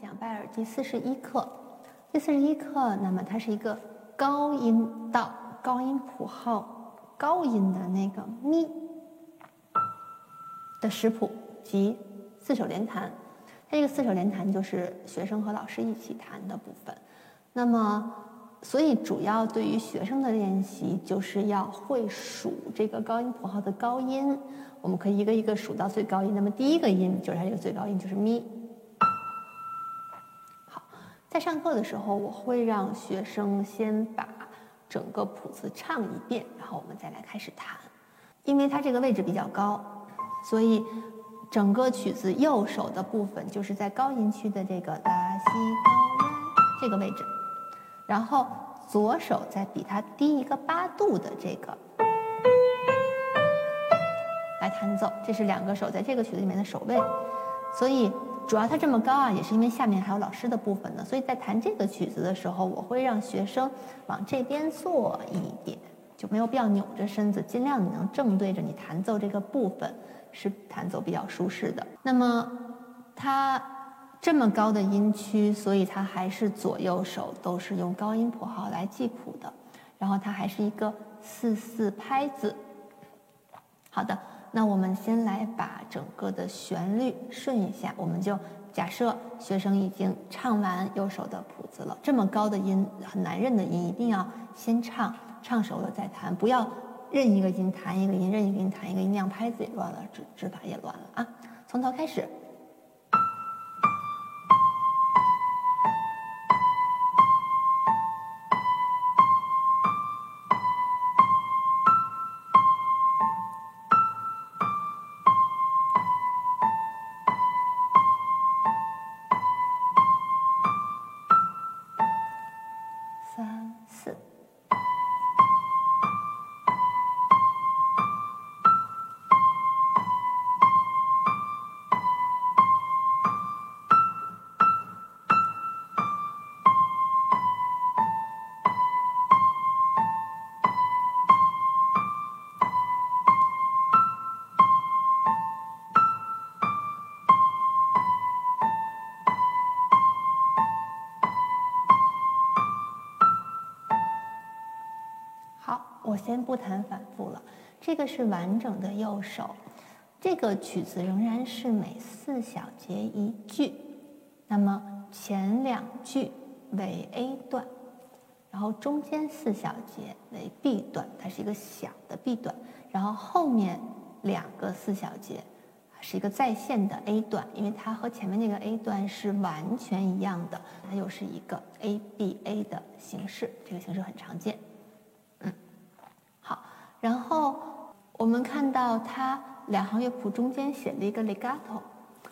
讲拜耳第四十一课。第四十一课，那么它是一个高音道、高音谱号、高音的那个咪的识谱及四手联弹。它这个四手联弹就是学生和老师一起弹的部分。那么，所以主要对于学生的练习，就是要会数这个高音谱号的高音。我们可以一个一个数到最高音。那么第一个音就是它这个最高音，就是咪。在上课的时候，我会让学生先把整个谱子唱一遍，然后我们再来开始弹。因为它这个位置比较高，所以整个曲子右手的部分就是在高音区的这个大西高拉这个位置，然后左手再比它低一个八度的这个来弹奏。这是两个手在这个曲子里面的手位，所以。主要它这么高啊，也是因为下面还有老师的部分呢，所以在弹这个曲子的时候，我会让学生往这边坐一点，就没有必要扭着身子，尽量你能正对着你弹奏这个部分，是弹奏比较舒适的。那么它这么高的音区，所以它还是左右手都是用高音谱号来记谱的，然后它还是一个四四拍子。好的。那我们先来把整个的旋律顺一下，我们就假设学生已经唱完右手的谱子了。这么高的音很难认的音，一定要先唱，唱熟了再弹，不要认一个音弹一个音，认一个音弹一个音，那样拍子也乱了，指指法也乱了啊！从头开始。我先不谈反复了，这个是完整的右手，这个曲子仍然是每四小节一句，那么前两句为 A 段，然后中间四小节为 B 段，它是一个小的 B 段，然后后面两个四小节是一个在线的 A 段，因为它和前面那个 A 段是完全一样的，它又是一个 A B A 的形式，这个形式很常见。然后我们看到它两行乐谱中间写了一个 legato，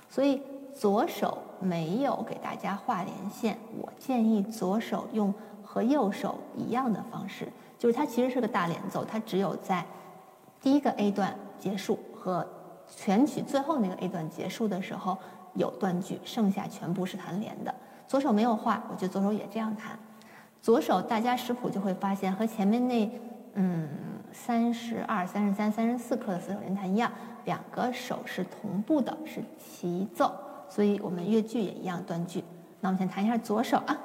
所以左手没有给大家画连线。我建议左手用和右手一样的方式，就是它其实是个大连奏，它只有在第一个 A 段结束和全曲最后那个 A 段结束的时候有断句，剩下全部是弹连的。左手没有画，我觉得左手也这样弹。左手大家识谱就会发现和前面那嗯。三十二、三十三、三十四课的四手联弹一样，两个手是同步的，是齐奏，所以我们乐句也一样断句。那我们先弹一下左手啊。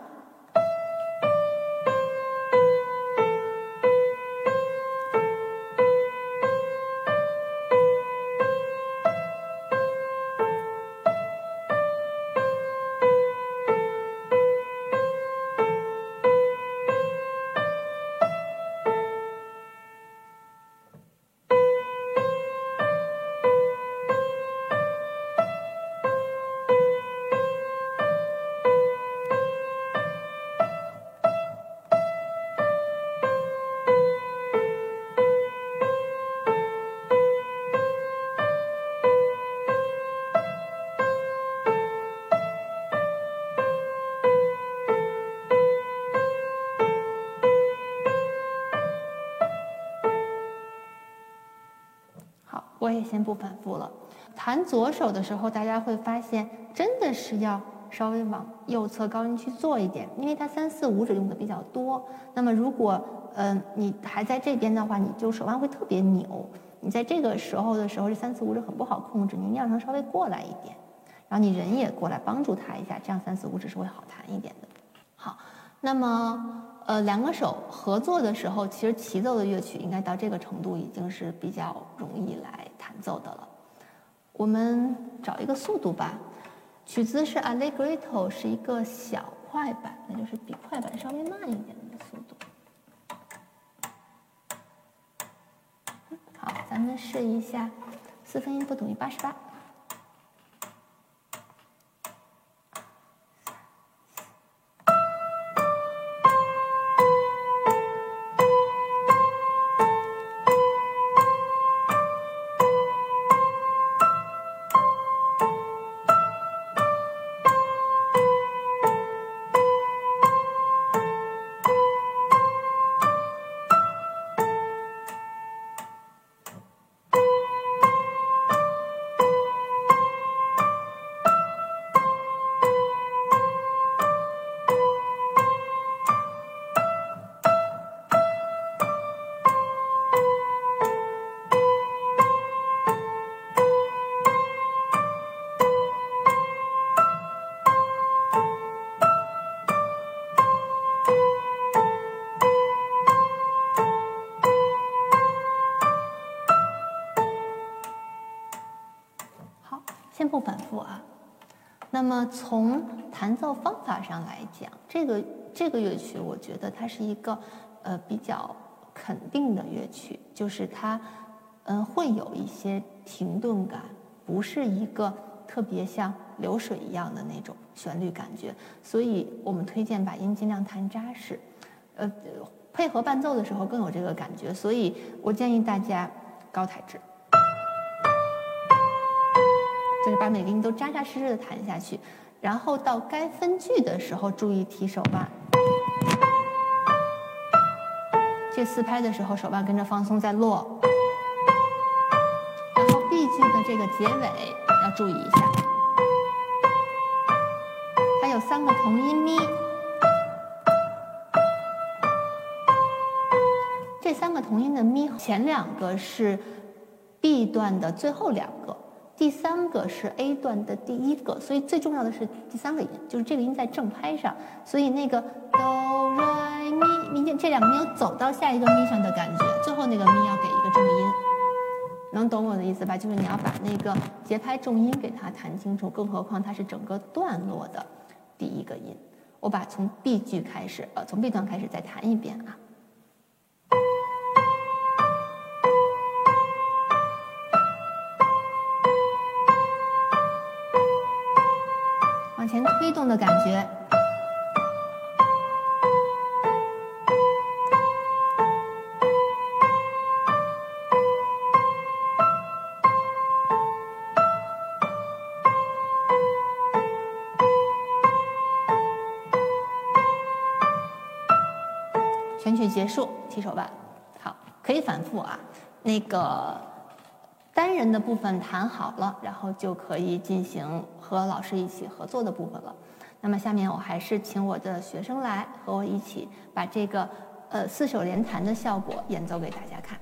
我也先不反复了。弹左手的时候，大家会发现真的是要稍微往右侧高音去做一点，因为它三四五指用的比较多。那么如果嗯你还在这边的话，你就手腕会特别扭。你在这个时候的时候，这三四五指很不好控制，你要让它稍微过来一点。然后你人也过来帮助他一下，这样三四五指是会好弹一点的。好，那么呃两个手合作的时候，其实齐奏的乐曲应该到这个程度已经是比较容易来弹奏的了。我们找一个速度吧，曲子是 Allegretto，是一个小快板，那就是比快板稍微慢一点的速度。好，咱们试一下，四分音符等于八十八。反复啊。那么从弹奏方法上来讲，这个这个乐曲，我觉得它是一个呃比较肯定的乐曲，就是它嗯会有一些停顿感，不是一个特别像流水一样的那种旋律感觉。所以我们推荐把音尽量弹扎实，呃配合伴奏的时候更有这个感觉。所以我建议大家高抬指。就是把每个音都扎扎实实的弹下去，然后到该分句的时候注意提手腕。这四拍的时候手腕跟着放松再落，然后 B 句的这个结尾要注意一下，它有三个同音咪，这三个同音的咪前两个是 B 段的最后两个。第三个是 A 段的第一个，所以最重要的是第三个音，就是这个音在正拍上，所以那个哆来咪，明天这两个没有走到下一个咪上的感觉，最后那个咪要给一个重音，能懂我的意思吧？就是你要把那个节拍重音给它弹清楚，更何况它是整个段落的第一个音。我把从 B 句开始，呃，从 B 段开始再弹一遍啊。前推动的感觉，全曲结束，提手腕，好，可以反复啊，那个。单人的部分弹好了，然后就可以进行和老师一起合作的部分了。那么下面我还是请我的学生来和我一起把这个呃四手联弹的效果演奏给大家看。